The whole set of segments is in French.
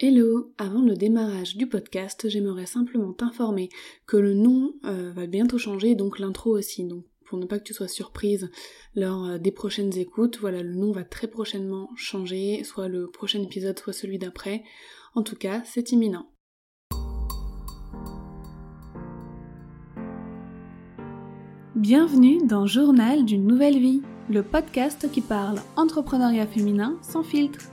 Hello, avant le démarrage du podcast, j'aimerais simplement t'informer que le nom euh, va bientôt changer, donc l'intro aussi. Donc pour ne pas que tu sois surprise lors euh, des prochaines écoutes, voilà, le nom va très prochainement changer, soit le prochain épisode, soit celui d'après. En tout cas, c'est imminent. Bienvenue dans Journal d'une nouvelle vie, le podcast qui parle entrepreneuriat féminin sans filtre.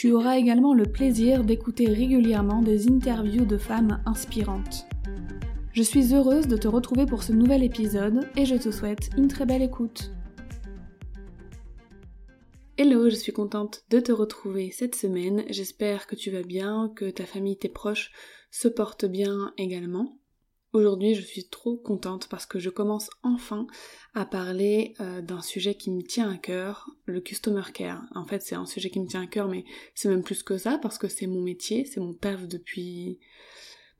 Tu auras également le plaisir d'écouter régulièrement des interviews de femmes inspirantes. Je suis heureuse de te retrouver pour ce nouvel épisode et je te souhaite une très belle écoute. Hello, je suis contente de te retrouver cette semaine. J'espère que tu vas bien, que ta famille, tes proches se portent bien également. Aujourd'hui, je suis trop contente parce que je commence enfin à parler euh, d'un sujet qui me tient à cœur, le customer care. En fait, c'est un sujet qui me tient à cœur, mais c'est même plus que ça parce que c'est mon métier, c'est mon taf depuis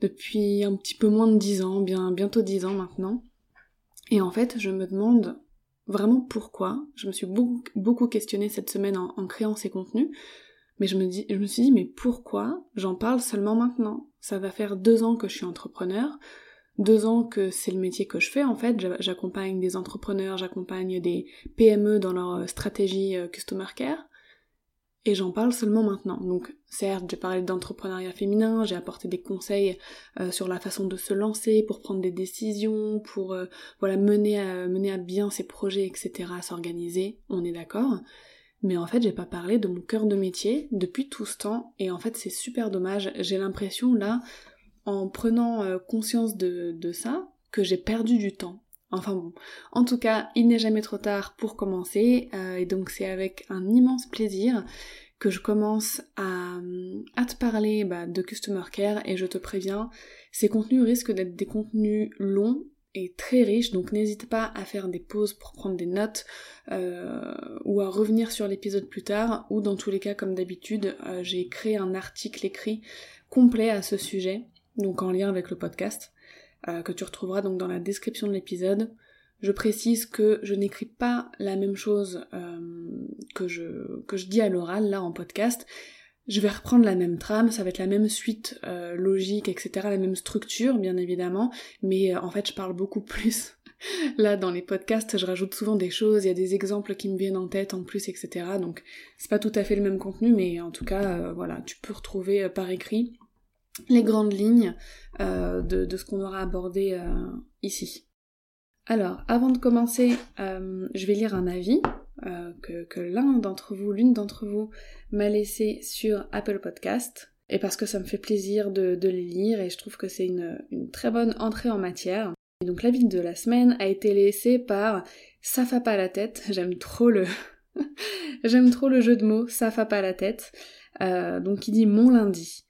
depuis un petit peu moins de dix ans, bien bientôt dix ans maintenant. Et en fait, je me demande vraiment pourquoi. Je me suis beaucoup, beaucoup questionnée cette semaine en, en créant ces contenus. Mais je me, dis, je me suis dit, mais pourquoi j'en parle seulement maintenant? Ça va faire deux ans que je suis entrepreneur deux ans que c'est le métier que je fais en fait. J'accompagne des entrepreneurs, j'accompagne des PME dans leur euh, stratégie euh, Customer Care. Et j'en parle seulement maintenant. Donc certes, j'ai parlé d'entrepreneuriat féminin, j'ai apporté des conseils euh, sur la façon de se lancer, pour prendre des décisions, pour voilà mener à, mener à bien ses projets, etc., s'organiser, on est d'accord. Mais en fait, j'ai pas parlé de mon cœur de métier depuis tout ce temps, et en fait, c'est super dommage. J'ai l'impression là en prenant euh, conscience de, ça que j'ai perdu du temps. Enfin bon, en tout cas, il n'est jamais trop tard pour commencer, euh, et donc c'est avec un immense plaisir que je commence à, te parler bah, de Customer Care, et je te préviens, ces contenus risquent d'être des contenus longs et très riches, donc n'hésite pas à faire des pauses pour prendre des notes, euh, ou à revenir sur l'épisode plus tard, ou dans tous les cas, comme d'habitude, j'ai créé un article écrit complet à ce sujet, donc en lien avec le podcast, euh, que tu retrouveras donc dans la description de l'épisode. Je précise que je n'écris pas la même chose euh, que, je, dis à l'oral, là en podcast. Je vais reprendre la même trame, ça va être la même suite euh, logique, etc., la même structure, bien évidemment, mais en fait je parle beaucoup plus. Là, dans les podcasts, je rajoute souvent des choses, il y a des exemples qui me viennent en tête en plus, etc. Donc, c'est pas tout à fait le même contenu, mais en tout cas, voilà, tu peux retrouver par écrit les grandes lignes euh, de, ce qu'on aura abordé euh, ici. Alors, avant de commencer, euh, je vais lire un avis que, l'un d'entre vous, l'une d'entre vous, m'a laissé sur Apple Podcast. Et parce que ça me fait plaisir de, les lire et je trouve que c'est une, très bonne entrée en matière. Et donc l'avis de la semaine a été laissé par Ça fa pas la tête. J'aime trop le jeu de mots. Ça fa pas la tête. donc il dit mon lundi.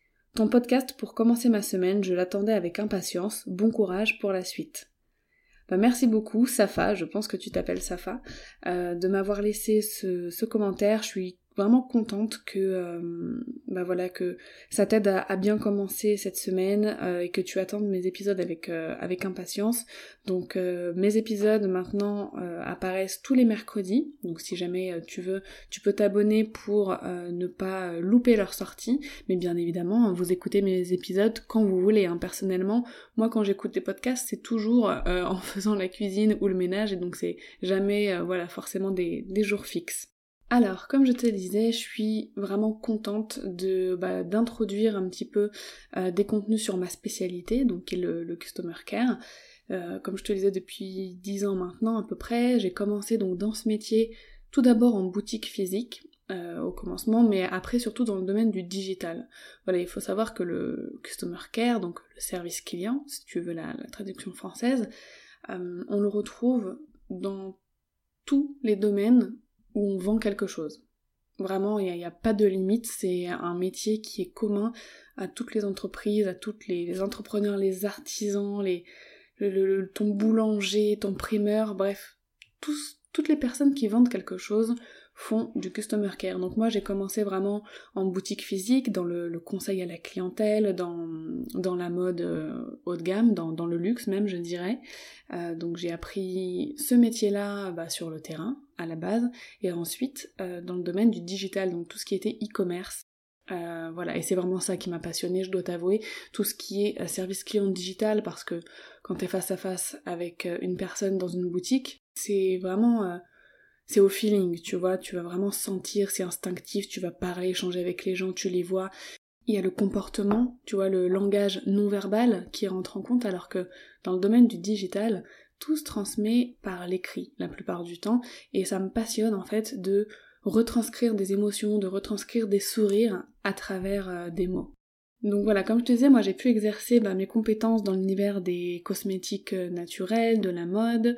Podcast pour commencer ma semaine, je l'attendais avec impatience. Bon courage pour la suite. Bah, merci beaucoup, Safa, je pense que tu t'appelles Safa, euh, de m'avoir laissé ce commentaire. Je suis vraiment contente que euh, bah voilà que ça t'aide à, bien commencer cette semaine euh, et que tu attendes mes épisodes avec euh, avec impatience. Donc mes épisodes maintenant apparaissent tous les mercredis. Donc si jamais tu veux, tu peux t'abonner pour ne pas louper leur sortie. Mais bien évidemment, vous écoutez mes épisodes quand vous voulez. Hein. Personnellement, moi quand j'écoute des podcasts, c'est toujours en faisant la cuisine ou le ménage et donc c'est jamais voilà forcément des, des jours fixes. Alors, comme je te disais, je suis vraiment contente bah, d'introduire un petit peu euh, des contenus sur ma spécialité, donc qui est le, customer care. Euh, comme je te disais depuis 10 ans maintenant à peu près, j'ai commencé donc dans ce métier tout d'abord en boutique physique euh, au commencement, mais après surtout dans le domaine du digital. Voilà, il faut savoir que le customer care, donc le service client, si tu veux la traduction française, on le retrouve dans tous les domaines où on vend quelque chose. Vraiment, il n'y a, pas de limite, c'est un métier qui est commun à toutes les entreprises, à tous les, entrepreneurs, les artisans, les, ton boulanger, ton primeur, bref, toutes les personnes qui vendent quelque chose font du customer care. Donc moi j'ai commencé vraiment en boutique physique, dans le, conseil à la clientèle, dans, dans la mode euh, haut de gamme, dans, le luxe même je dirais. Euh, donc j'ai appris ce métier-là bah, sur le terrain à la base et ensuite euh, dans le domaine du digital, donc tout ce qui était e-commerce. voilà, et c'est vraiment ça qui m'a passionné, je dois t'avouer, tout ce qui est service client digital, parce que quand t'es face à face avec une personne dans une boutique, c'est vraiment c'est au feeling, tu vois, tu vas vraiment sentir, c'est instinctif, tu vas parler, échanger avec les gens, tu les vois. Il y a le comportement, tu vois, le langage non verbal qui rentre en compte, alors que dans le domaine du digital, tout se transmet par l'écrit la plupart du temps, et ça me passionne en fait de retranscrire des émotions, de retranscrire des sourires à travers euh, des mots. Donc voilà, comme je te disais, moi j'ai pu exercer bah, mes compétences dans l'univers des cosmétiques euh, naturels, de la mode,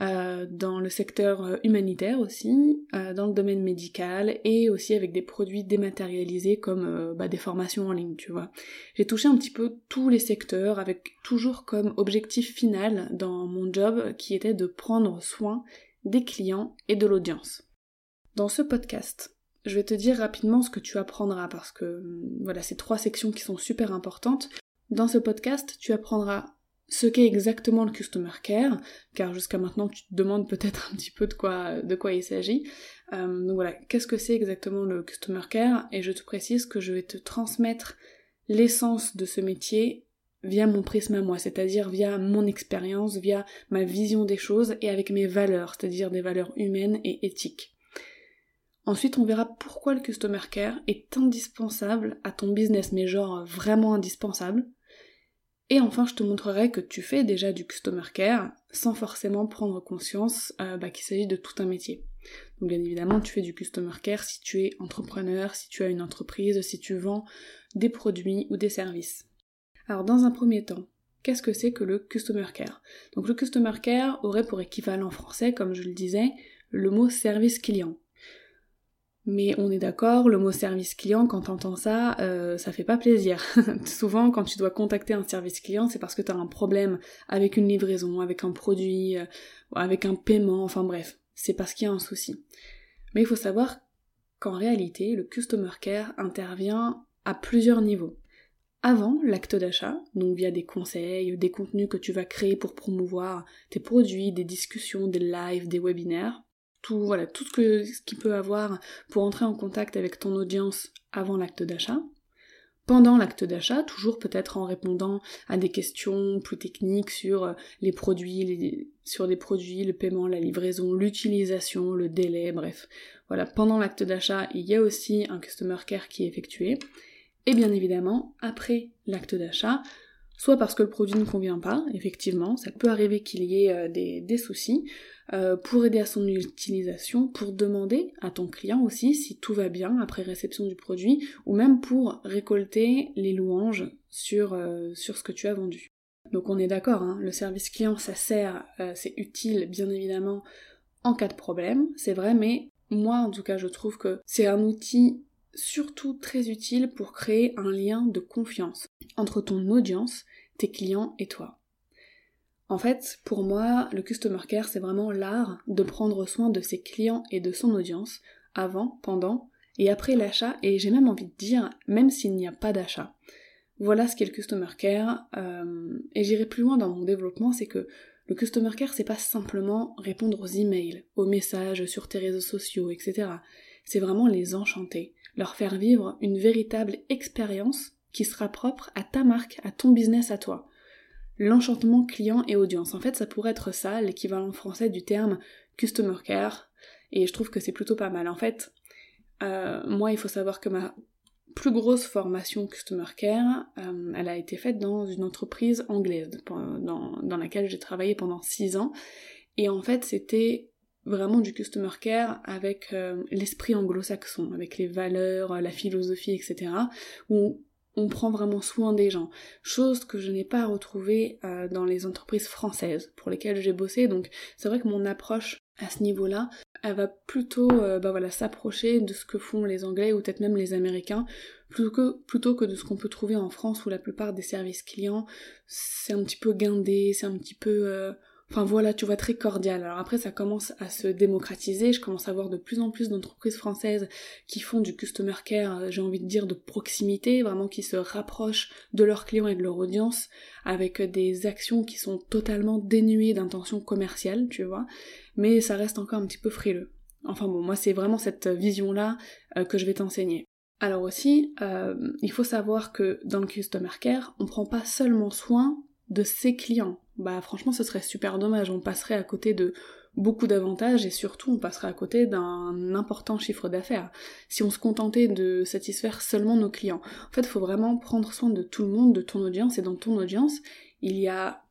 euh, dans le secteur euh, humanitaire aussi, dans le domaine médical et aussi avec des produits dématérialisés comme bah, des formations en ligne, tu vois. J'ai touché un petit peu tous les secteurs avec toujours comme objectif final dans mon job qui était de prendre soin des clients et de l'audience. Dans ce podcast, je vais te dire rapidement ce que tu apprendras parce que voilà, c'est trois sections qui sont super importantes. Dans ce podcast, tu apprendras ce qu'est exactement le customer care, car jusqu'à maintenant tu te demandes peut-être un petit peu de quoi, de quoi il s'agit. Euh, donc voilà, qu'est-ce que c'est exactement le customer care? Et je te précise que je vais te transmettre l'essence de ce métier via mon prisme à moi, c'est-à-dire via mon expérience, via ma vision des choses et avec mes valeurs, c'est-à-dire des valeurs humaines et éthiques. Ensuite, on verra pourquoi le customer care est indispensable à ton business, mais genre vraiment indispensable. Et enfin, je te montrerai que tu fais déjà du customer care sans forcément prendre conscience euh, bah, qu'il s'agit de tout un métier. Donc bien évidemment, tu fais du customer care si tu es entrepreneur, si tu as une entreprise, si tu vends des produits ou des services. Alors dans un premier temps, qu'est-ce que c'est que le customer care? Donc le customer care aurait pour équivalent français, comme je le disais, le mot service client. Mais on est d'accord, le mot service client, quand t'entends ça, euh, ça fait pas plaisir. Souvent, quand tu dois contacter un service client, c'est parce que t'as un problème avec une livraison, avec un produit, euh, avec un paiement, enfin bref, c'est parce qu'il y a un souci. Mais il faut savoir qu'en réalité, le customer care intervient à plusieurs niveaux. Avant l'acte d'achat, donc via des conseils, des contenus que tu vas créer pour promouvoir tes produits, des discussions, des lives, des webinaires, tout, voilà, tout ce, que, ce qu'il peut avoir pour entrer en contact avec ton audience avant l'acte d'achat. Pendant l'acte d'achat, toujours peut-être en répondant à des questions plus techniques sur euh, les produits, sur des produits, le paiement, la livraison, l'utilisation, le délai, bref. Voilà, pendant l'acte d'achat, il y a aussi un customer care qui est effectué. Et bien évidemment, après l'acte d'achat, soit parce que le produit ne convient pas, effectivement, ça peut arriver qu'il y ait euh, des, soucis, euh, pour aider à son utilisation, pour demander à ton client aussi si tout va bien après réception du produit, ou même pour récolter les louanges sur, euh, ce que tu as vendu. Donc on est d'accord, hein, le service client ça sert, c'est utile bien évidemment en cas de problème, c'est vrai, mais moi en tout cas je trouve que c'est un outil surtout très utile pour créer un lien de confiance entre ton audience, tes clients et toi. En fait, pour moi, le customer care, c'est vraiment l'art de prendre soin de ses clients et de son audience avant, pendant et après l'achat, et j'ai même envie de dire, même s'il n'y a pas d'achat. Voilà ce qu'est le customer care, euh, et j'irai plus loin dans mon développement, c'est que le customer care, c'est pas simplement répondre aux emails, aux messages sur tes réseaux sociaux, etc. C'est vraiment les enchanter, leur faire vivre une véritable expérience qui sera propre à ta marque, à ton business à toi. L'enchantement client et audience. En fait, ça pourrait être ça, l'équivalent français du terme customer care, et je trouve que c'est plutôt pas mal. En fait, euh, moi, il faut savoir que ma plus grosse formation customer care, euh, elle a été faite dans une entreprise anglaise, dans, dans laquelle j'ai travaillé pendant six ans, et en fait, c'était vraiment du customer care avec euh, l'esprit anglo-saxon, avec les valeurs, la philosophie, etc. on prend vraiment soin des gens. Chose que je n'ai pas retrouvée euh, dans les entreprises françaises pour lesquelles j'ai bossé. Donc c'est vrai que mon approche à ce niveau-là, elle va plutôt euh, bah s'approcher de ce que font les Anglais ou peut-être même les Américains, plutôt que, plutôt que de ce qu'on peut trouver en France où la plupart des services clients, c'est un petit peu guindé, c'est un petit peu... Euh, Enfin voilà, tu vois, très cordial. Alors après, ça commence à se démocratiser. Je commence à voir de plus en plus d'entreprises françaises qui font du customer care, euh, j'ai envie de dire, de proximité, vraiment qui se rapprochent de leurs clients et de leur audience avec des actions qui sont totalement dénuées d'intention commerciale, tu vois. Mais ça reste encore un petit peu frileux. Enfin bon, moi c'est vraiment cette vision-là euh, que je vais t'enseigner. Alors aussi, euh, il faut savoir que dans le customer care, on prend pas seulement soin de ses clients. Bah franchement ce serait super dommage, on passerait à côté de beaucoup d'avantages et surtout on passerait à côté d'un important chiffre d'affaires si on se contentait de satisfaire seulement nos clients. En fait, il faut vraiment prendre soin de tout le monde, de ton audience et dans ton audience, il y a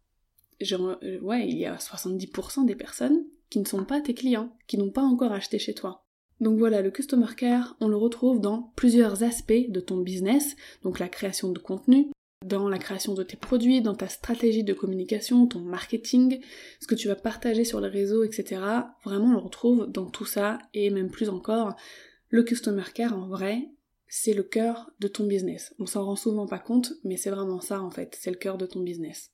euh, ouais, il y a 70% des personnes qui ne sont pas tes clients, qui n'ont pas encore acheté chez toi. Donc voilà, le customer care, on le retrouve dans plusieurs aspects de ton business, donc la création de contenu, dans la création de tes produits, dans ta stratégie de communication, ton marketing, ce que tu vas partager sur les réseaux, etc. Vraiment, on le retrouve dans tout ça et même plus encore. Le customer care, en vrai, c'est le cœur de ton business. On s'en rend souvent pas compte, mais c'est vraiment ça en fait, c'est le cœur de ton business.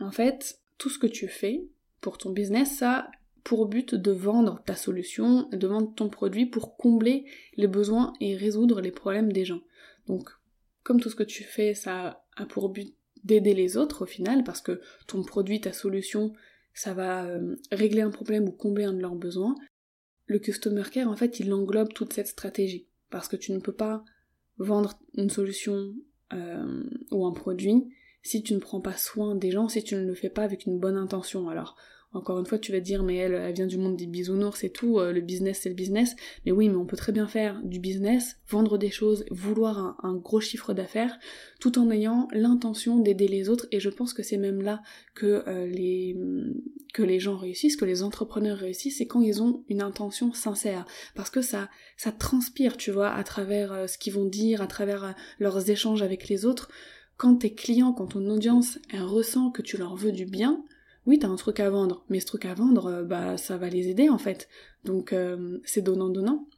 En fait, tout ce que tu fais pour ton business, ça pour but de vendre ta solution, de vendre ton produit pour combler les besoins et résoudre les problèmes des gens. Donc, comme tout ce que tu fais, ça pour but d'aider les autres au final, parce que ton produit, ta solution, ça va euh, régler un problème ou combler un de leurs besoins. Le customer care, en fait, il englobe toute cette stratégie, parce que tu ne peux pas vendre une solution euh, ou un produit si tu ne prends pas soin des gens, si tu ne le fais pas avec une bonne intention. Alors, encore une fois, tu vas dire, mais elle, vient du monde des bisounours et tout, euh, le business c'est le business. Mais oui, mais on peut très bien faire du business, vendre des choses, vouloir un, gros chiffre d'affaires, tout en ayant l'intention d'aider les autres. Et je pense que c'est même là que euh, les gens réussissent, que les entrepreneurs réussissent, c'est quand ils ont une intention sincère. Parce que ça, ça transpire, tu vois, à travers euh, ce qu'ils vont dire, à travers leurs échanges avec les autres. Quand tes clients, quand ton audience, elle ressent que tu leur veux du bien, oui, t'as un truc à vendre, mais ce truc à vendre, euh, bah ça va les aider en fait. Donc euh, c'est donnant-donnant.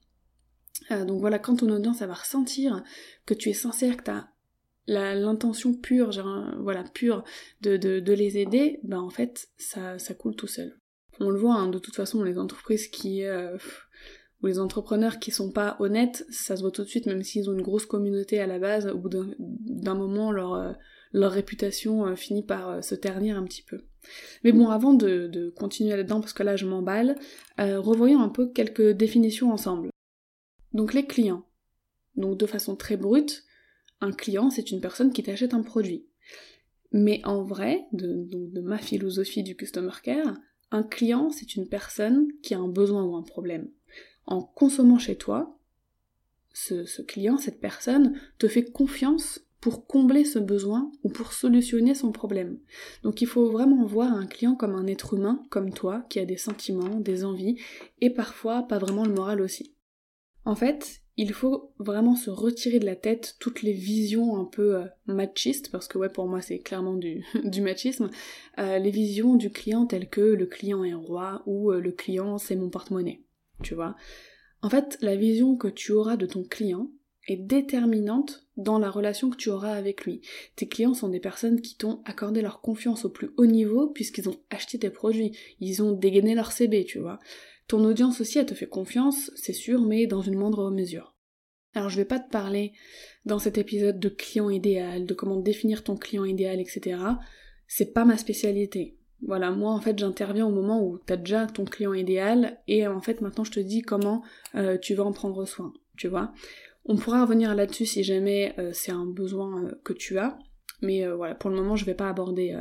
Euh, donc voilà, quand ton audience va ressentir que tu es sincère, que t'as l'intention pure, voilà, pure de, de, les aider, bah en fait ça, ça coule tout seul. On le voit, hein, de toute façon, les entreprises qui ou les entrepreneurs qui sont pas honnêtes, ça se voit tout de suite, même s'ils ont une grosse communauté à la base, au bout d'un moment, leur, leur réputation finit par se ternir un petit peu. Mais bon, avant de, continuer là-dedans, parce que là je m'emballe, euh, revoyons un peu quelques définitions ensemble. Donc les clients. Donc de façon très brute, un client c'est une personne qui t'achète un produit. Mais en vrai, de ma philosophie du customer care, un client c'est une personne qui a un besoin ou un problème. En consommant chez toi, ce client, cette personne, te fait confiance pour combler ce besoin ou pour solutionner son problème. Donc il faut vraiment voir un client comme un être humain, comme toi, qui a des sentiments, des envies, et parfois pas vraiment le moral aussi. En fait, il faut vraiment se retirer de la tête toutes les visions un peu euh, machistes, parce que ouais pour moi c'est clairement du, machisme, euh, les visions du client telles que le client est roi ou euh, le client c'est mon porte-monnaie, tu vois. En fait, la vision que tu auras de ton client, est déterminante dans la relation que tu auras avec lui. Tes clients sont des personnes qui t'ont accordé leur confiance au plus haut niveau puisqu'ils ont acheté tes produits, ils ont dégainé leur CB, tu vois. Ton audience aussi, elle te fait confiance, c'est sûr, mais dans une moindre mesure. Alors je vais pas te parler dans cet épisode de client idéal, de comment définir ton client idéal, etc. C'est pas ma spécialité. Voilà, moi en fait j'interviens au moment où t'as déjà ton client idéal et en fait maintenant je te dis comment euh, tu vas en prendre soin, tu vois. On pourra revenir là-dessus si jamais euh, c'est un besoin euh, que tu as, mais euh, voilà, pour le moment je vais pas aborder,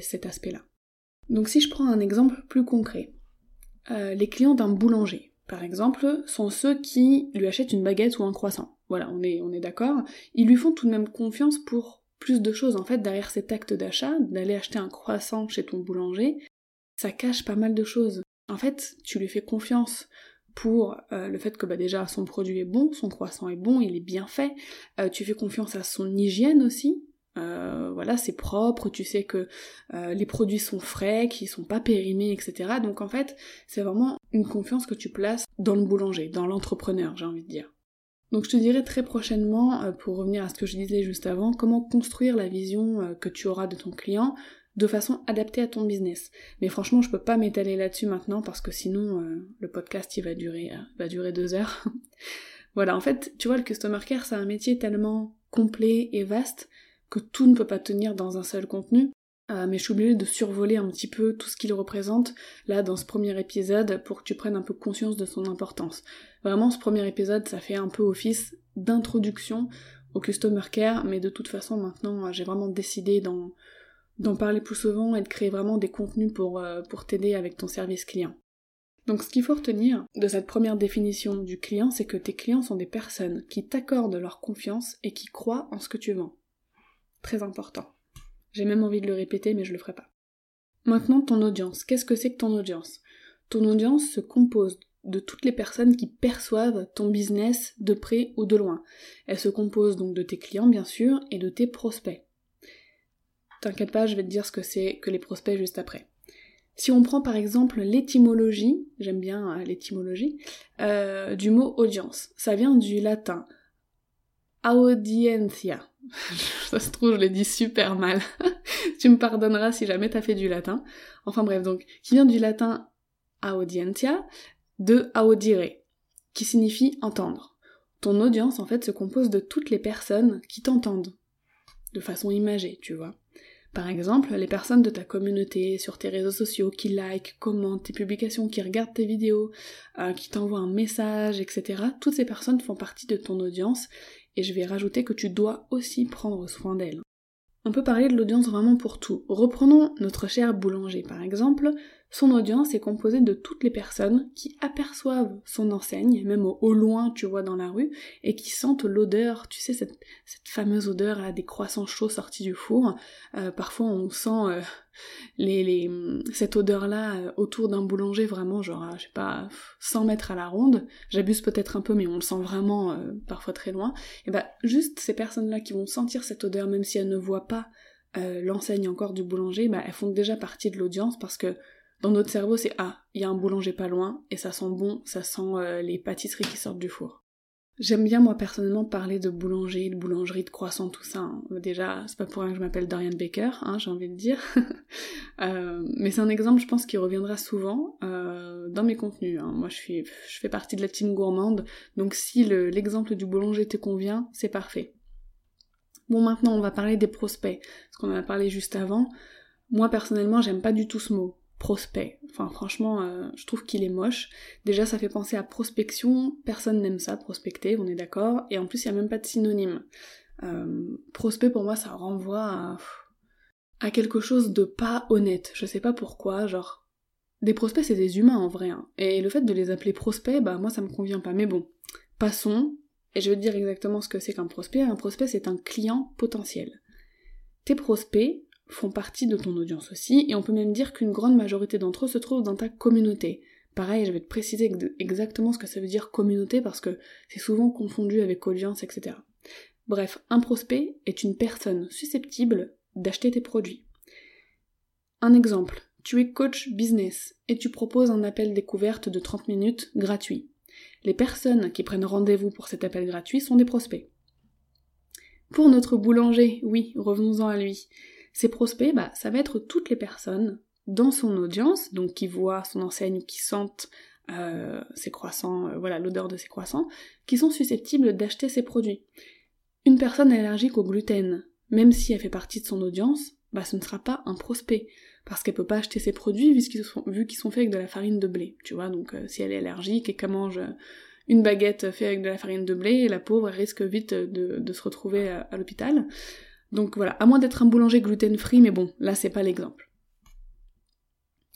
cet aspect-là. Donc si je prends un exemple plus concret, les clients d'un boulanger, par exemple, sont ceux qui lui achètent une baguette ou un croissant. Voilà, on est d'accord. Ils lui font tout de même confiance pour plus de choses. En fait, derrière cet acte d'achat, d'aller acheter un croissant chez ton boulanger, ça cache pas mal de choses. En fait, tu lui fais confiance pour euh, le fait que bah, déjà son produit est bon, son croissant est bon, il est bien fait, euh, tu fais confiance à son hygiène aussi, Euh, voilà, c'est propre, tu sais que les produits sont frais, qu'ils sont pas périmés, etc. Donc en fait, c'est vraiment une confiance que tu places dans le boulanger, dans l'entrepreneur, j'ai envie de dire. Donc je te dirai très prochainement, pour revenir à ce que je disais juste avant, comment construire la vision que tu auras de ton client de façon adaptée à ton business. Mais franchement, je peux pas m'étaler là-dessus maintenant parce que sinon le podcast il va durer va durer deux heures. voilà, en fait, tu vois, le customer care c'est un métier tellement complet et vaste que tout ne peut pas tenir dans un seul contenu. Euh, mais je suis obligée de survoler un petit peu tout ce qu'il représente là dans ce premier épisode pour que tu prennes un peu conscience de son importance. Vraiment, ce premier épisode, ça fait un peu office d'introduction au customer care, mais de toute façon maintenant j'ai vraiment décidé d'en, d'en parler plus souvent et de créer vraiment des contenus pour, euh, pour t'aider avec ton service client. Donc ce qu'il faut retenir de cette première définition du client, c'est que tes clients sont des personnes qui t'accordent leur confiance et qui croient en ce que tu vends. Très important. J'ai même envie de le répéter, mais je le ferai pas. Maintenant, ton audience. Qu'est-ce que c'est que ton audience? Ton audience se compose de toutes les personnes qui perçoivent ton business de près ou de loin. Elle se compose donc de tes clients, bien sûr, et de tes prospects. T'inquiète pas, je vais te dire ce que c'est que les prospects juste après. Si on prend par exemple l'étymologie, j'aime bien euh, l'étymologie, euh, du mot audience, ça vient du latin audiencia. Ça se trouve, je l'ai dit super mal. tu me pardonneras si jamais t'as fait du latin. Enfin bref, donc, qui vient du latin audientia, de audire, qui signifie entendre. Ton audience, en fait, se compose de toutes les personnes qui t'entendent. De façon imagée, tu vois. Par exemple, les personnes de ta communauté, sur tes réseaux sociaux, qui like, commentent tes publications, qui regardent tes vidéos, euh, qui t'envoient un message, etc. Toutes ces personnes font partie de ton audience et je vais rajouter que tu dois aussi prendre soin d'elle. On peut parler de l'audience vraiment pour tout. Reprenons notre cher boulanger par exemple. Son audience est composée de toutes les personnes qui aperçoivent son enseigne, même au, loin tu vois dans la rue, et qui sentent l'odeur, tu sais cette, fameuse odeur là des croissants chauds sortis du four. Euh, parfois on sent euh, cette odeur là euh, autour d'un boulanger vraiment genre je sais pas 100 mètres à la ronde. J'abuse peut-être un peu mais on le sent vraiment parfois très loin. Et bah juste ces personnes là qui vont sentir cette odeur même si elles ne voient pas l'enseigne encore du boulanger, bah elles font déjà partie de l'audience parce que dans notre cerveau, c'est ah, il y a un boulanger pas loin et ça sent bon, ça sent euh, les pâtisseries qui sortent du four. J'aime bien moi personnellement parler de boulangerie, de boulangerie, de croissant, tout ça. Hein. Déjà, c'est pas pour rien que je m'appelle Dorian Baker, hein, j'ai envie de dire. euh, mais c'est un exemple, je pense, qui reviendra souvent euh, dans mes contenus. Hein. Moi, je, suis, je fais partie de la team gourmande, donc si l'exemple du boulanger te convient, c'est parfait. Bon, maintenant, on va parler des prospects, parce qu'on en a parlé juste avant. Moi, personnellement, j'aime pas du tout ce mot prospect. Enfin franchement, euh, je trouve qu'il est moche. Déjà ça fait penser à prospection, personne n'aime ça, prospecter, on est d'accord, et en plus il n'y a même pas de synonyme. Euh, prospect pour moi ça renvoie à, quelque chose de pas honnête, je sais pas pourquoi, genre... Des prospects c'est des humains en vrai, hein. et le fait de les appeler prospects, bah moi ça me convient pas, mais bon, passons, et je vais te dire exactement ce que c'est qu'un prospect. Un prospect c'est un client potentiel. Tes prospects, font partie de ton audience aussi, et on peut même dire qu'une grande majorité d'entre eux se trouvent dans ta communauté. Pareil, je vais te préciser exactement ce que ça veut dire communauté parce que c'est souvent confondu avec audience, etc. Bref, un prospect est une personne susceptible d'acheter tes produits. Un exemple, tu es coach business et tu proposes un appel découverte de 30 minutes gratuit. Les personnes qui prennent rendez-vous pour cet appel gratuit sont des prospects. Pour notre boulanger, oui, revenons-en à lui. Ses prospects, bah, ça va être toutes les personnes dans son audience, donc qui voient son enseigne qui sentent euh, ses croissants, euh, voilà l'odeur de ses croissants, qui sont susceptibles d'acheter ses produits. Une personne allergique au gluten, même si elle fait partie de son audience, bah ce ne sera pas un prospect, parce qu'elle peut pas acheter ses produits vu qu'ils sont, sont faits avec de la farine de blé, tu vois, donc euh, si elle est allergique et qu'elle mange une baguette faite avec de la farine de blé, la pauvre risque vite de, se retrouver à l'hôpital. Donc voilà, à moins d'être un boulanger gluten-free, mais bon, là c'est pas l'exemple.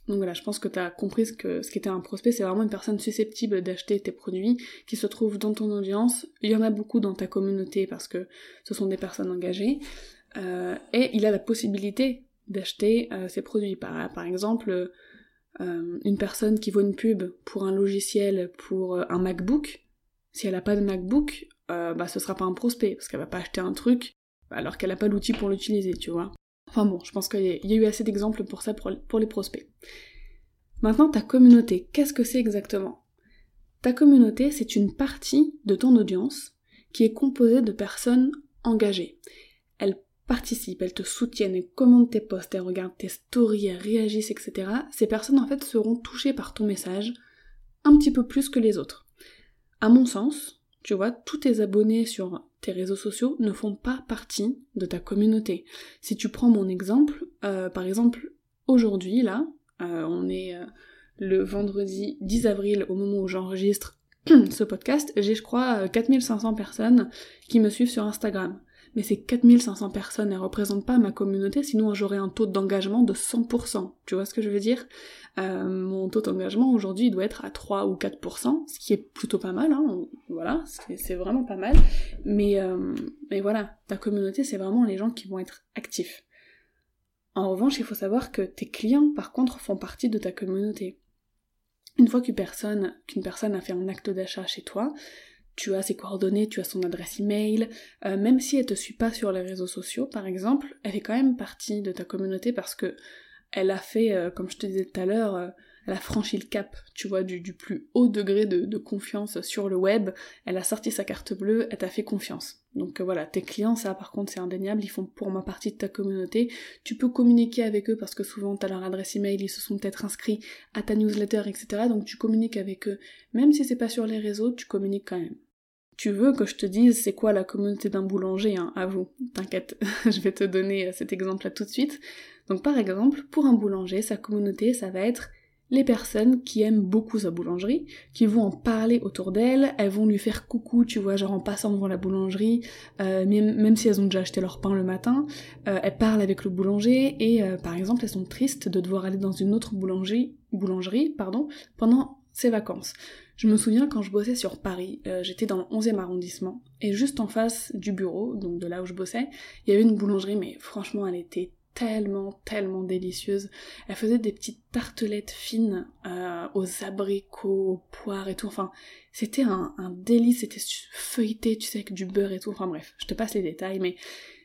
Donc voilà, je pense que tu as compris ce que ce qu'était un prospect, c'est vraiment une personne susceptible d'acheter tes produits, qui se trouve dans ton audience. Il y en a beaucoup dans ta communauté parce que ce sont des personnes engagées. Euh, et il a la possibilité d'acheter euh, ces produits. Par, exemple, euh, une personne qui voit une pub pour un logiciel, pour un MacBook, si elle a pas de MacBook, bah ce sera pas un prospect, parce qu'elle va pas acheter un truc alors qu'elle n'a pas l'outil pour l'utiliser, tu vois. Enfin bon, je pense qu'il y, a eu assez d'exemples pour ça pour les prospects. Maintenant, ta communauté, qu'est-ce que c'est exactement? Ta communauté, c'est une partie de ton audience qui est composée de personnes engagées. Elles participent, elles te soutiennent, elles commentent tes posts, elles regardent tes stories, elles réagissent, etc. Ces personnes, en fait, seront touchées par ton message un petit peu plus que les autres. À mon sens, tu vois, tous tes abonnés sur tes réseaux sociaux ne font pas partie de ta communauté. Si tu prends mon exemple, euh, par exemple, aujourd'hui, là, euh, on est euh, le vendredi 10 avril au moment où j'enregistre ce podcast, j'ai je crois 4500 personnes qui me suivent sur Instagram. Mais ces 4500 personnes, elles représentent pas ma communauté, sinon j'aurais un taux d'engagement de 100%. Tu vois ce que je veux dire? Euh, Mon taux d'engagement aujourd'hui doit être à 3 ou 4%, ce qui est plutôt pas mal, hein. voilà, c'est vraiment pas mal. Mais, mais voilà, ta communauté, c'est vraiment les gens qui vont être actifs. En revanche, il faut savoir que tes clients, par contre, font partie de ta communauté. Une fois personne, qu'une personne a fait un acte d'achat chez toi, tu as ses coordonnées, tu as son adresse email, euh, même si elle te suit pas sur les réseaux sociaux, par exemple, elle est quand même partie de ta communauté parce que elle a fait, euh, comme je te disais tout à l'heure, euh, elle a franchi le cap, tu vois, du, plus haut degré de, confiance sur le web, elle a sorti sa carte bleue, elle t'a fait confiance. Donc voilà, tes clients, ça par contre c'est indéniable, ils font pour ma partie de ta communauté. Tu peux communiquer avec eux parce que souvent t'as leur adresse email, ils se sont peut-être inscrits à ta newsletter, etc. Donc tu communiques avec eux. Même si c'est pas sur les réseaux, tu communiques quand même. Tu veux que je te dise c'est quoi la communauté d'un boulanger, hein, avoue, t'inquiète, je vais te donner cet exemple là tout de suite. Donc par exemple, pour un boulanger, sa communauté, ça va être les personnes qui aiment beaucoup sa boulangerie, qui vont en parler autour d'elle, elles vont lui faire coucou, tu vois, genre en passant devant la boulangerie, euh, même, si elles ont déjà acheté leur pain le matin, euh, elles parlent avec le boulanger et euh, par exemple elles sont tristes de devoir aller dans une autre boulangerie, boulangerie pardon, pendant ses vacances. Je me souviens quand je bossais sur Paris, j'étais dans le 11e arrondissement, et juste en face du bureau, donc de là où je bossais, il y avait une boulangerie, mais franchement elle était tellement, tellement délicieuse. Elle faisait des petites tartelettes fines euh, aux abricots, aux poires et tout. Enfin, c'était un, un délice, c'était feuilleté, tu sais, avec du beurre et tout. Enfin bref, je te passe les détails, mais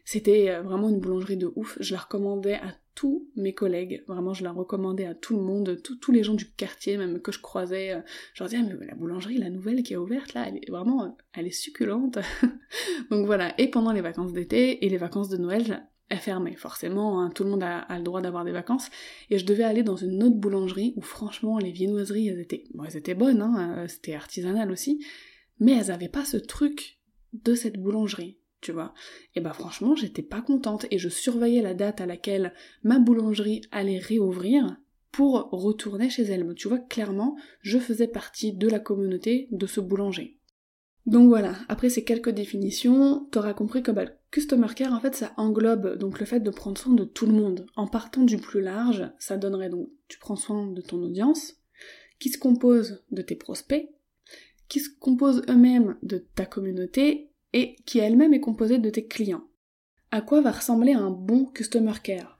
c'était euh, vraiment une boulangerie de ouf. Je la recommandais à tous mes collègues, vraiment je la recommandais à tout le monde, tous les gens du quartier même que je croisais, euh, je leur disais ah, mais la boulangerie, la nouvelle qui est ouverte là, elle est vraiment, elle est succulente. Donc voilà, et pendant les vacances d'été et les vacances de Noël, elle fermait, forcément, hein, tout le monde a, le droit d'avoir des vacances, et je devais aller dans une autre boulangerie où franchement les viennoiseries, elles étaient, elles étaient bonnes, hein, euh, c'était artisanal aussi, mais elles avaient pas ce truc de cette boulangerie, tu vois. Et bah franchement, j'étais pas contente, et je surveillais la date à laquelle ma boulangerie allait réouvrir pour retourner chez elle. Tu vois, clairement, je faisais partie de la communauté de ce boulanger. Donc voilà, après ces quelques définitions, t'auras compris que bah, Customer Care, en fait, ça englobe donc le fait de prendre soin de tout le monde. En partant du plus large, ça donnerait donc, tu prends soin de ton audience, qui se compose de tes prospects, qui se compose eux-mêmes de ta communauté, et qui elle-même est composée de tes clients. À quoi va ressembler un bon Customer Care?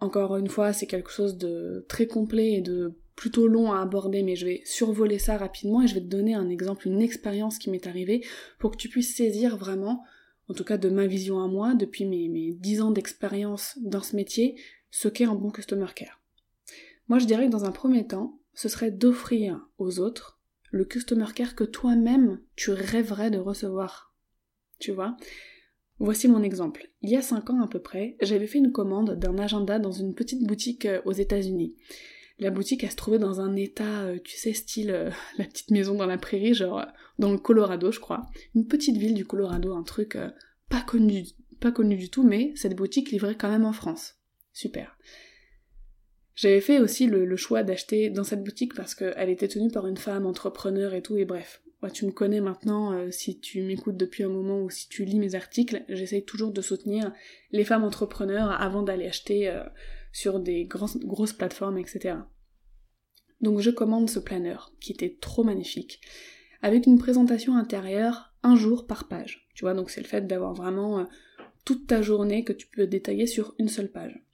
Encore une fois, c'est quelque chose de très complet et de plutôt long à aborder, mais je vais survoler ça rapidement et je vais te donner un exemple, une expérience qui m'est arrivée pour que tu puisses saisir vraiment, en tout cas de ma vision à moi, depuis mes, mes 10 ans d'expérience dans ce métier, ce qu'est un bon customer care. Moi je dirais que dans un premier temps, ce serait d'offrir aux autres le customer care que toi-même tu rêverais de recevoir. Tu vois Voici mon exemple. Il y a 5 ans à peu près, j'avais fait une commande d'un agenda dans une petite boutique euh, aux États-Unis. La boutique, elle se trouvait dans un état, euh, tu sais, style euh, la petite maison dans la prairie, genre dans le Colorado, je crois. Une petite ville du Colorado, un truc pas connu, pas connu du tout, mais cette boutique livrait quand même en France. Super. J'avais fait aussi le, choix d'acheter dans cette boutique parce qu'elle était tenue par une femme entrepreneur et tout, et bref. Tu me connais maintenant, si tu m'écoutes depuis un moment ou si tu lis mes articles, j'essaye toujours de soutenir les femmes entrepreneurs avant d'aller acheter sur des grosses plateformes, etc. Donc je commande ce planeur, qui était trop magnifique, avec une présentation intérieure un jour par page. Tu vois, donc c'est le fait d'avoir vraiment euh, toute ta journée que tu peux détailler sur une seule page.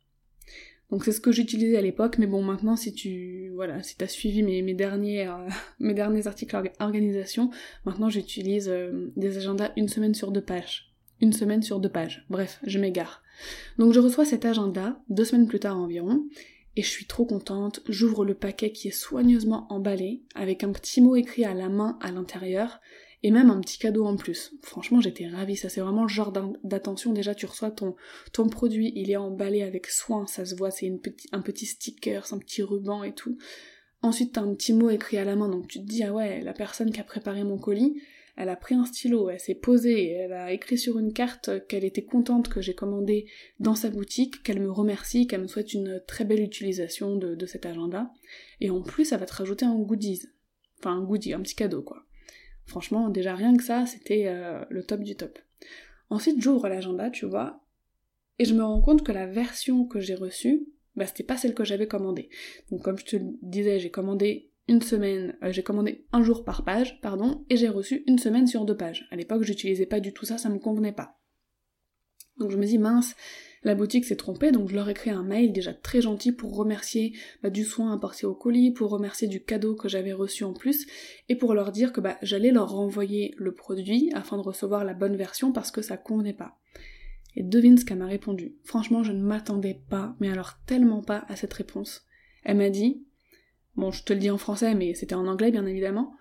Donc c'est ce que j'utilisais à l'époque, mais bon maintenant si tu voilà si t'as suivi mes, euh, derniers articles organisation, maintenant j'utilise euh, des agendas une semaine sur deux pages une semaine sur deux pages. Bref, je m'égare. Donc je reçois cet agenda, deux semaines plus tard environ, et je suis trop contente, j'ouvre le paquet qui est soigneusement emballé, avec un petit mot écrit à la main à l'intérieur, et même un petit cadeau en plus. Franchement, j'étais ravie, ça c'est vraiment le genre d'attention, déjà tu reçois ton, produit, il est emballé avec soin, ça se voit, c'est un petit sticker, un petit ruban et tout. Ensuite, t'as un petit mot écrit à la main, donc tu te dis, ah ouais, la personne qui a préparé mon colis, elle a pris un stylo, elle s'est posée, elle a écrit sur une carte qu'elle était contente que j'ai commandé dans sa boutique, qu'elle me remercie, qu'elle me souhaite une très belle utilisation de, cet agenda. Et en plus, elle va te rajouter un goodies. Enfin, un goodie, un petit cadeau, quoi. Franchement, déjà rien que ça, c'était euh, le top du top. Ensuite, j'ouvre l'agenda, tu vois, et je me rends compte que la version que j'ai reçue, bah c'était pas celle que j'avais commandée. Donc comme je te le disais, j'ai commandé une semaine, euh, j'ai commandé un jour par page, pardon, et j'ai reçu une semaine sur deux pages. À l'époque, j'utilisais pas du tout ça, ça me convenait pas. Donc je me dis mince, la boutique s'est trompée, donc je leur ai créé un mail déjà très gentil pour remercier bah, du soin apporté au colis, pour remercier du cadeau que j'avais reçu en plus, et pour leur dire que bah, j'allais leur renvoyer le produit afin de recevoir la bonne version parce que ça convenait pas. Et devine ce qu'elle m'a répondu. Franchement, je ne m'attendais pas, mais alors tellement pas à cette réponse. Elle m'a dit, Bon, je te le dis en français, mais c'était en anglais bien évidemment.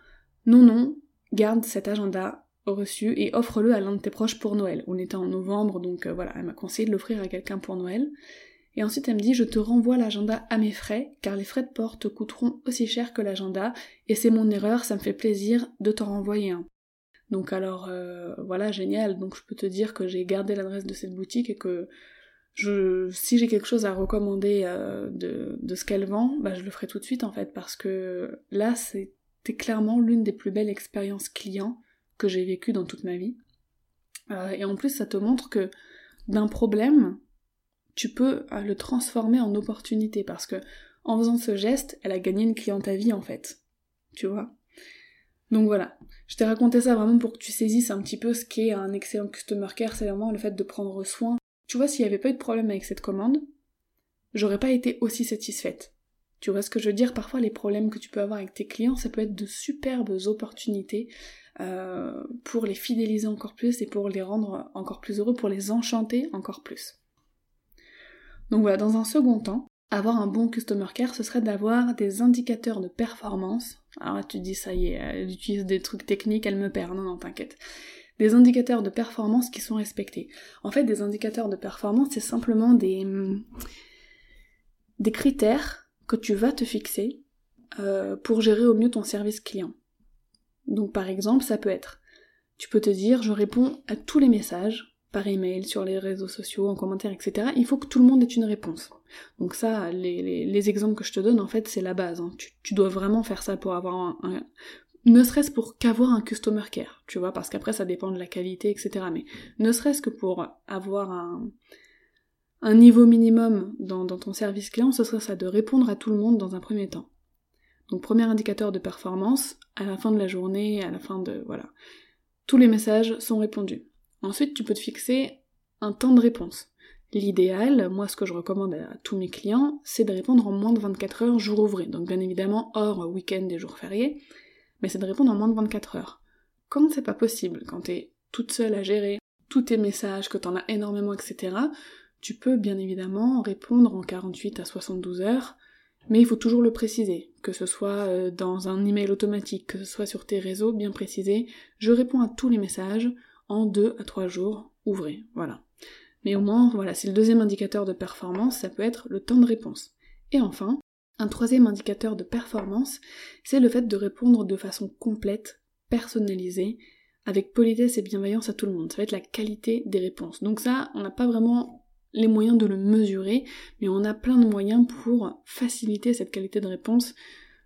Non, non, garde cet agenda reçu et offre-le à l'un de tes proches pour Noël. On était en novembre, donc euh, voilà, elle m'a conseillé de l'offrir à quelqu'un pour Noël. Et ensuite elle me dit je te renvoie l'agenda à mes frais, car les frais de port te coûteront aussi cher que l'agenda, et c'est mon erreur, ça me fait plaisir de t'en renvoyer un. Donc alors euh, voilà, génial, donc je peux te dire que j'ai gardé l'adresse de cette boutique et que si j'ai quelque chose à recommander euh, de, de, ce qu'elle vend, bah, je le ferai tout de suite en fait, parce que là, c'était clairement l'une des plus belles expériences clients que j'ai vécues dans toute ma vie. Euh, et en plus, ça te montre que d'un problème, tu peux euh, le transformer en opportunité, parce que en faisant ce geste, elle a gagné une cliente à vie en fait. Tu vois? Donc voilà, je t'ai raconté ça vraiment pour que tu saisisses un petit peu ce qu'est un excellent customer care, c'est vraiment le fait de prendre soin tu vois, s'il n'y avait pas eu de problème avec cette commande, j'aurais pas été aussi satisfaite. Tu vois ce que je veux dire? Parfois, les problèmes que tu peux avoir avec tes clients, ça peut être de superbes opportunités euh, pour les fidéliser encore plus et pour les rendre encore plus heureux, pour les enchanter encore plus. Donc voilà, dans un second temps, avoir un bon customer care, ce serait d'avoir des indicateurs de performance. Alors tu dis, ça y est, elle utilise des trucs techniques, elle me perd. Non, non, t'inquiète des indicateurs de performance qui sont respectés. En fait, des indicateurs de performance, c'est simplement des, des critères que tu vas te fixer euh, pour gérer au mieux ton service client. Donc par exemple, ça peut être, tu peux te dire, je réponds à tous les messages, par email, sur les réseaux sociaux, en commentaire, etc. Il faut que tout le monde ait une réponse. Donc ça, les, exemples que je te donne, en fait, c'est la base. Hein. Tu, dois vraiment faire ça pour avoir un, ne serait-ce pour qu'avoir un customer care, tu vois, parce qu'après ça dépend de la qualité, etc. Mais ne serait-ce que pour avoir un, un niveau minimum dans, dans, ton service client, ce serait ça, de répondre à tout le monde dans un premier temps. Donc premier indicateur de performance, à la fin de la journée, à la fin de... voilà. Tous les messages sont répondus. Ensuite, tu peux te fixer un temps de réponse. L'idéal, moi ce que je recommande à tous mes clients, c'est de répondre en moins de 24 heures jour ouvré. Donc bien évidemment hors week-end et jours fériés, mais c'est de répondre en moins de 24 heures. Quand c'est pas possible, quand t'es toute seule à gérer tous tes messages, que t'en as énormément, etc., tu peux bien évidemment répondre en 48 à 72 heures, mais il faut toujours le préciser, que ce soit euh, dans un email automatique, que ce soit sur tes réseaux, bien précisé, je réponds à tous les messages en 2 à 3 jours ouvrés, voilà. Mais au moins, voilà, c'est le deuxième indicateur de performance, ça peut être le temps de réponse. Et enfin, un troisième indicateur de performance, c'est le fait de répondre de façon complète, personnalisée, avec politesse et bienveillance à tout le monde. Ça va être la qualité des réponses. Donc ça, on n'a pas vraiment les moyens de le mesurer, mais on a plein de moyens pour faciliter cette qualité de réponse.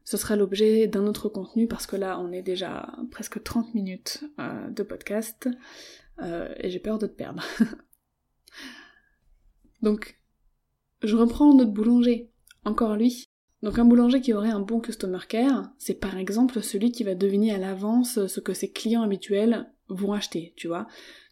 Ce sera l'objet d'un autre contenu parce que là, on est déjà presque 30 minutes euh, de podcast euh, et j'ai peur de te perdre. Donc, je reprends notre boulanger. Encore lui, donc un boulanger qui aurait un bon customer care, c'est par exemple celui qui va deviner à l'avance ce que ses clients habituels vont acheter, tu vois.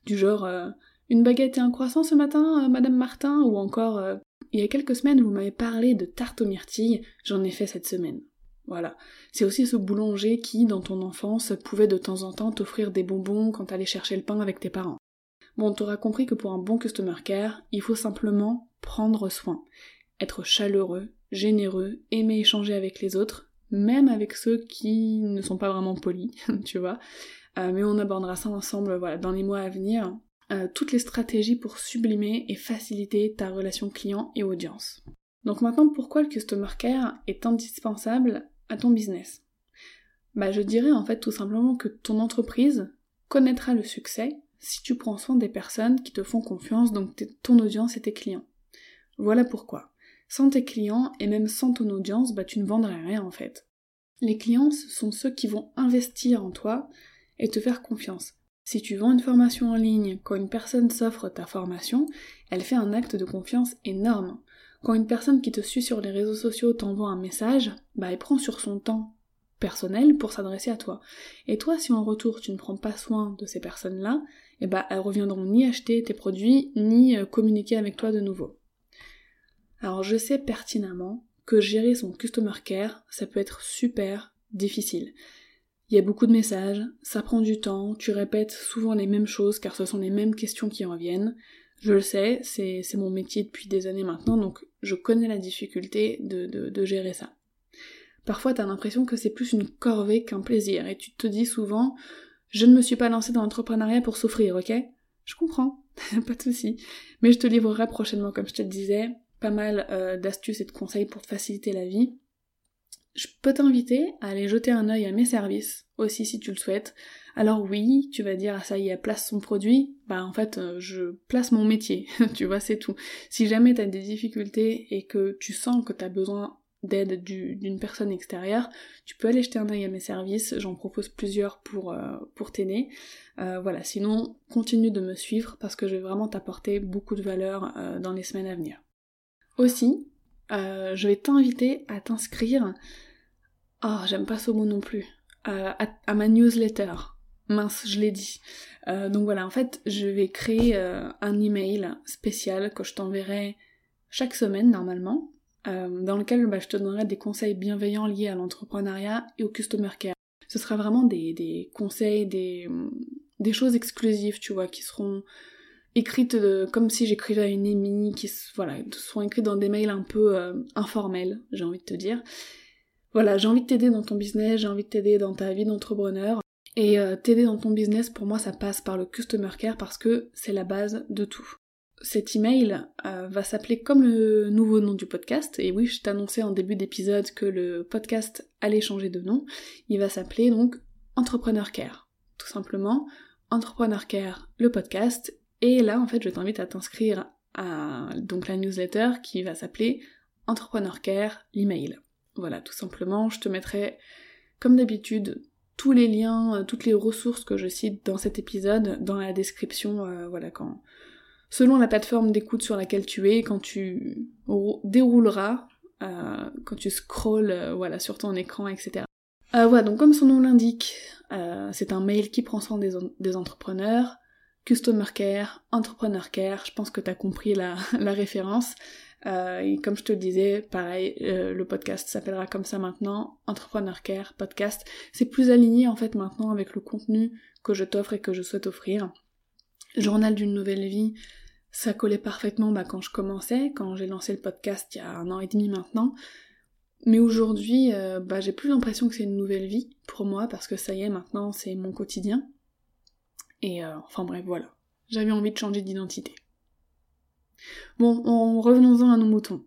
Du genre euh, une baguette et un croissant ce matin, euh, Madame Martin, ou encore euh, il y a quelques semaines vous m'avez parlé de tarte aux myrtilles, j'en ai fait cette semaine. Voilà. C'est aussi ce boulanger qui, dans ton enfance, pouvait de temps en temps t'offrir des bonbons quand t'allais chercher le pain avec tes parents. Bon, t'auras compris que pour un bon customer care, il faut simplement prendre soin, être chaleureux, généreux, aimer échanger avec les autres, même avec ceux qui ne sont pas vraiment polis, tu vois. Euh, mais on abordera ça ensemble voilà, dans les mois à venir. Euh, toutes les stratégies pour sublimer et faciliter ta relation client et audience. Donc maintenant, pourquoi le Customer Care est indispensable à ton business? Bah je dirais en fait tout simplement que ton entreprise connaîtra le succès si tu prends soin des personnes qui te font confiance, donc ton audience et tes clients. Voilà pourquoi. Sans tes clients et même sans ton audience, bah tu ne vendrais rien en fait. Les clients, sont ceux qui vont investir en toi et te faire confiance. Si tu vends une formation en ligne, quand une personne s'offre ta formation, elle fait un acte de confiance énorme. Quand une personne qui te suit sur les réseaux sociaux t'envoie un message, bah elle prend sur son temps personnel pour s'adresser à toi. Et toi, si en retour tu ne prends pas soin de ces personnes-là, eh bah elles reviendront ni acheter tes produits, ni euh, communiquer avec toi de nouveau. Alors je sais pertinemment que gérer son customer care, ça peut être super difficile. Il y a beaucoup de messages, ça prend du temps, tu répètes souvent les mêmes choses car ce sont les mêmes questions qui reviennent. Je le sais, c'est mon métier depuis des années maintenant, donc je connais la difficulté de, gérer ça. Parfois t'as l'impression que c'est plus une corvée qu'un plaisir, et tu te dis souvent je ne me suis pas lancée dans l'entrepreneuriat pour souffrir, ok? Je comprends, pas de souci. Mais je te livrerai prochainement, comme je te le disais, pas mal euh, d'astuces et de conseils pour te faciliter la vie je peux t'inviter à aller jeter un œil à mes services aussi si tu le souhaites. Alors oui, tu vas dire ah ça y est, place son produit. Bah en fait, euh, je place mon métier. tu vois, c'est tout. Si jamais t'as des difficultés et que tu sens que t'as besoin d'aide d'une personne extérieure, tu peux aller jeter un œil à mes services, j'en propose plusieurs pour, euh, t'aider. Euh, voilà, sinon continue de me suivre parce que je vais vraiment t'apporter beaucoup de valeur dans les semaines à venir. Aussi, je vais t'inviter à t'inscrire Oh, j'aime pas ce mot non plus. Euh, à, ma newsletter. Mince, je l'ai dit. Euh, donc voilà, en fait, je vais créer euh, un email spécial que je t'enverrai chaque semaine normalement, dans lequel bah, je te donnerai des conseils bienveillants liés à l'entrepreneuriat et au customer care. Ce sera vraiment des, conseils, des choses exclusives, tu vois, qui seront écrites comme si j'écrivais à une émie, qui voilà, seront écrites dans des mails un peu informels, j'ai envie de te dire. Voilà, j'ai envie de t'aider dans ton business, j'ai envie de t'aider dans ta vie d'entrepreneur. Et euh, t'aider dans ton business, pour moi, ça passe par le customer care parce que c'est la base de tout. Cet email euh, va s'appeler comme le nouveau nom du podcast. Et oui, je t'annonçais en début d'épisode que le podcast allait changer de nom. Il va s'appeler donc Entrepreneur Care. Tout simplement, Entrepreneur Care, le podcast. Et là, en fait, je t'invite à t'inscrire à donc la newsletter qui va s'appeler Entrepreneur Care, l'email. Voilà, tout simplement, je te mettrai, comme d'habitude, tous les liens, euh, toutes les ressources que je cite dans cet épisode dans la description, euh, voilà, quand, selon la plateforme d'écoute sur laquelle tu es, quand tu dérouleras, euh, quand tu scrolles, voilà, sur ton écran, etc. voilà, donc comme son nom l'indique, c'est un mail qui prend soin des, entrepreneurs, Customer Care, Entrepreneur Care, je pense que t'as compris la, la référence. Euh, et comme je te le disais, pareil, euh, le podcast s'appellera comme ça maintenant, Entrepreneur Care Podcast. C'est plus aligné en fait maintenant avec le contenu que je t'offre et que je souhaite offrir. Journal d'une nouvelle vie, ça collait parfaitement bah, quand je commençais, quand j'ai lancé le podcast il y a un an et demi maintenant. Mais aujourd'hui, euh, bah, j'ai plus l'impression que c'est une nouvelle vie pour moi parce que ça y est, maintenant c'est mon quotidien. Et enfin bref, voilà. J'avais envie de changer d'identité. Bon, revenons-en à nos moutons.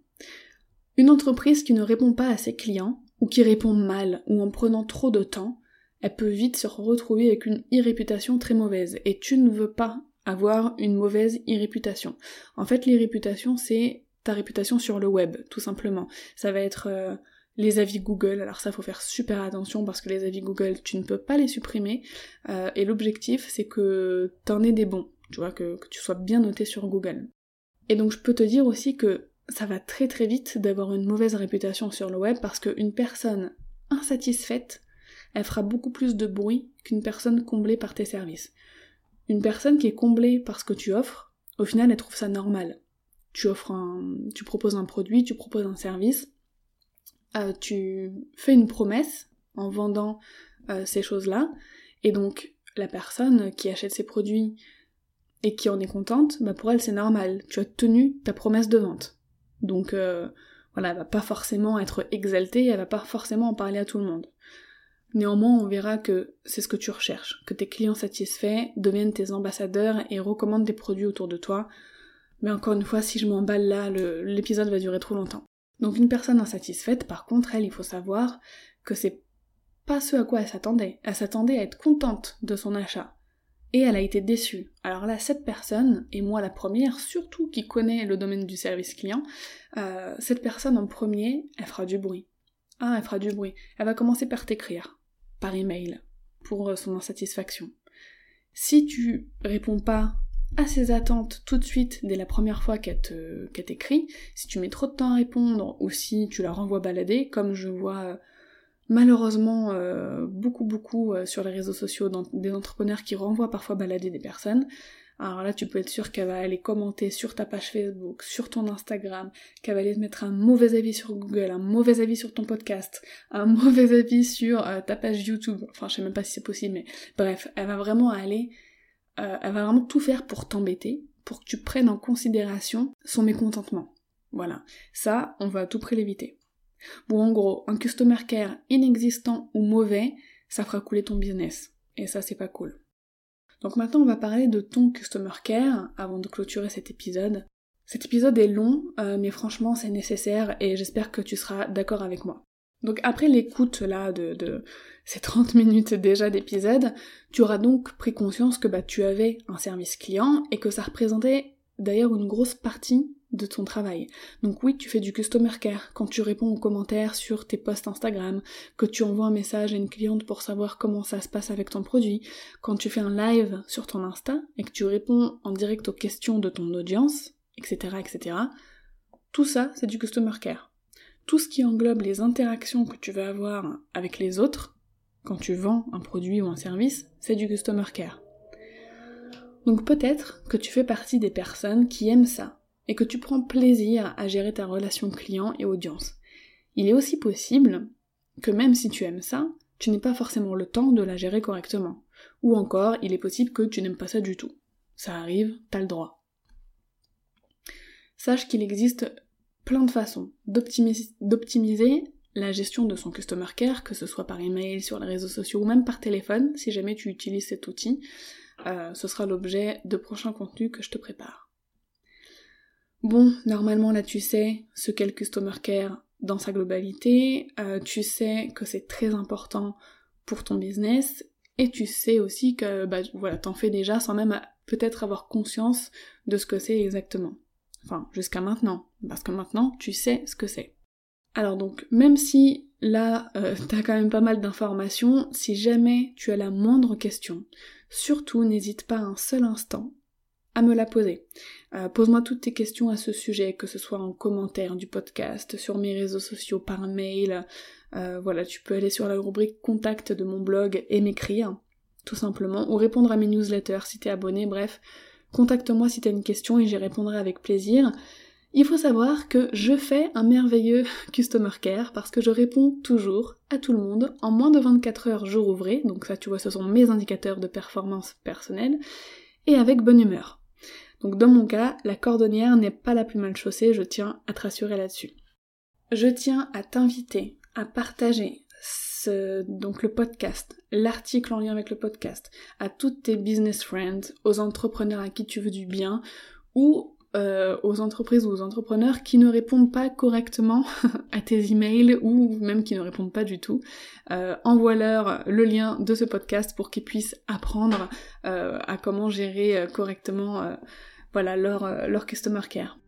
Une entreprise qui ne répond pas à ses clients, ou qui répond mal, ou en prenant trop de temps, elle peut vite se retrouver avec une irréputation très mauvaise. Et tu ne veux pas avoir une mauvaise irréputation. En fait, l'irréputation, c'est ta réputation sur le web, tout simplement. Ça va être euh, les avis Google, alors ça faut faire super attention parce que les avis Google, tu ne peux pas les supprimer. Euh, et l'objectif, c'est que t'en aies des bons, tu vois, que tu sois bien noté sur Google. Et donc je peux te dire aussi que ça va très très vite d'avoir une mauvaise réputation sur le web parce qu'une personne insatisfaite, elle fera beaucoup plus de bruit qu'une personne comblée par tes services. Une personne qui est comblée par ce que tu offres, au final elle trouve ça normal. Tu offres un, tu proposes un produit, tu proposes un service, euh, tu fais une promesse en vendant euh, ces choses-là, et donc la personne qui achète ces produits et qui en est contente, bah pour elle c'est normal, tu as tenu ta promesse de vente. Donc euh, voilà, elle va pas forcément être exaltée, elle va pas forcément en parler à tout le monde. Néanmoins, on verra que c'est ce que tu recherches, que tes clients satisfaits deviennent tes ambassadeurs et recommandent des produits autour de toi. Mais encore une fois, si je m'emballe là, l'épisode va durer trop longtemps. Donc une personne insatisfaite, par contre, elle, il faut savoir que c'est pas ce à quoi elle s'attendait. Elle s'attendait à être contente de son achat. Et elle a été déçue. Alors là, cette personne, et moi la première, surtout qui connaît le domaine du service client, euh, cette personne en premier, elle fera du bruit. Ah, elle fera du bruit. Elle va commencer par t'écrire, par email, pour euh, son insatisfaction. Si tu réponds pas à ses attentes tout de suite dès la première fois qu'elle t'écrit, si tu mets trop de temps à répondre ou si tu la renvoies balader, comme je vois euh, malheureusement euh, beaucoup beaucoup euh, sur les réseaux sociaux des entrepreneurs qui renvoient parfois balader des personnes, alors là tu peux être sûr qu'elle va aller commenter sur ta page Facebook, sur ton Instagram, qu'elle va aller te mettre un mauvais avis sur Google, un mauvais avis sur ton podcast, un mauvais avis sur ta page YouTube, enfin je sais même pas si c'est possible mais bref, elle va vraiment aller euh, elle va vraiment tout faire pour t'embêter, pour que tu prennes en considération son mécontentement. Voilà, ça, on va à tout prix l'éviter. Bon, en gros, un customer care inexistant ou mauvais, ça fera couler ton business. Et ça, c'est pas cool. Donc maintenant, on va parler de ton customer care avant de clôturer cet épisode. Cet épisode est long, euh, mais franchement, c'est nécessaire et j'espère que tu seras d'accord avec moi. Donc après l'écoute là de, ces 30 minutes déjà d'épisode, tu auras donc pris conscience que bah, tu avais un service client et que ça représentait d'ailleurs une grosse partie de ton travail. Donc oui, tu fais du customer care quand tu réponds aux commentaires sur tes posts Instagram, que tu envoies un message à une cliente pour savoir comment ça se passe avec ton produit, quand tu fais un live sur ton Insta et que tu réponds en direct aux questions de ton audience, etc., etc. Tout ça, c'est du customer care tout ce qui englobe les interactions que tu vas avoir avec les autres, quand tu vends un produit ou un service, c'est du customer care. Donc peut-être que tu fais partie des personnes qui aiment ça, et que tu prends plaisir à gérer ta relation client et audience. Il est aussi possible que même si tu aimes ça, tu n'aies pas forcément le temps de la gérer correctement. Ou encore, il est possible que tu n'aimes pas ça du tout. Ça arrive, t'as le droit. Sache qu'il existe plein de façons d'optimiser la gestion de son customer care, que ce soit par email, sur les réseaux sociaux ou même par téléphone, si jamais tu utilises cet outil. Euh, ce sera l'objet de prochains contenus que je te prépare. Bon, normalement là tu sais ce qu'est le customer care dans sa globalité, euh, tu sais que c'est très important pour ton business, et tu sais aussi que bah voilà, t'en fais déjà sans même peut-être avoir conscience de ce que c'est exactement. Enfin, jusqu'à maintenant. Parce que maintenant, tu sais ce que c'est. Alors donc, même si là, euh, t'as quand même pas mal d'informations, si jamais tu as la moindre question, surtout n'hésite pas un seul instant à me la poser. Euh, pose-moi toutes tes questions à ce sujet, que ce soit en commentaire du podcast, sur mes réseaux sociaux, par mail. Euh, voilà, tu peux aller sur la rubrique contact de mon blog et m'écrire, tout simplement, ou répondre à mes newsletters si t'es abonné, bref, Contacte-moi si tu une question et j'y répondrai avec plaisir. Il faut savoir que je fais un merveilleux customer care parce que je réponds toujours à tout le monde en moins de 24 heures jour ouvré, donc ça tu vois ce sont mes indicateurs de performance personnelle, et avec bonne humeur. Donc dans mon cas, la cordonnière n'est pas la plus mal chaussée, je tiens à te rassurer là-dessus. Je tiens à t'inviter à partager donc le podcast, l'article en lien avec le podcast, à toutes tes business friends, aux entrepreneurs à qui tu veux du bien, ou euh, aux entreprises ou aux entrepreneurs qui ne répondent pas correctement à tes emails ou même qui ne répondent pas du tout. Euh, Envoie-leur le lien de ce podcast pour qu'ils puissent apprendre euh, à comment gérer euh, correctement voilà leur, leur customer care.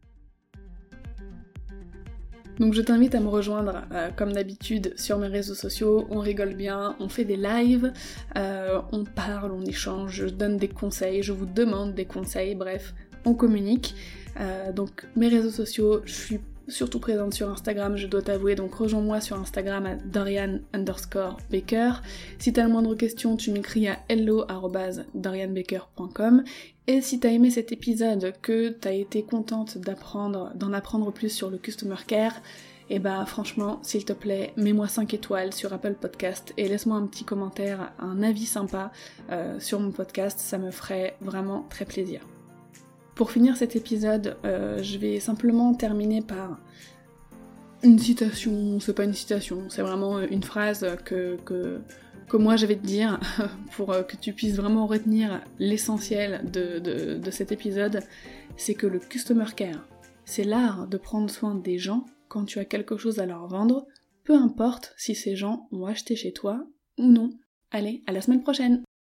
Donc je t'invite à me rejoindre euh, comme d'habitude sur mes réseaux sociaux, on rigole bien, on fait des lives, euh, on parle, on échange, je donne des conseils, je vous demande des conseils, bref, on communique. Euh, donc mes réseaux sociaux, je suis surtout présente sur Instagram, je dois t'avouer, donc rejoins-moi sur Instagram à Dorian underscore Baker. Si t'as la moindre question, tu m'écris à hello.dorianbaker.com et si t'as aimé cet épisode, que t'as été contente d'apprendre, d'en apprendre plus sur le Customer Care, et eh bah franchement, s'il te plaît, mets-moi 5 étoiles sur Apple Podcast et laisse-moi un petit commentaire, un avis sympa euh, sur mon podcast, ça me ferait vraiment très plaisir. Pour finir cet épisode, euh, je vais simplement terminer par une citation, c'est pas une citation, c'est vraiment une phrase que, moi j'avais te dire pour que tu puisses vraiment retenir l'essentiel de, de, de cet épisode, c'est que le customer care, c'est l'art de prendre soin des gens quand tu as quelque chose à leur vendre, peu importe si ces gens ont acheté chez toi ou non. Allez, à la semaine prochaine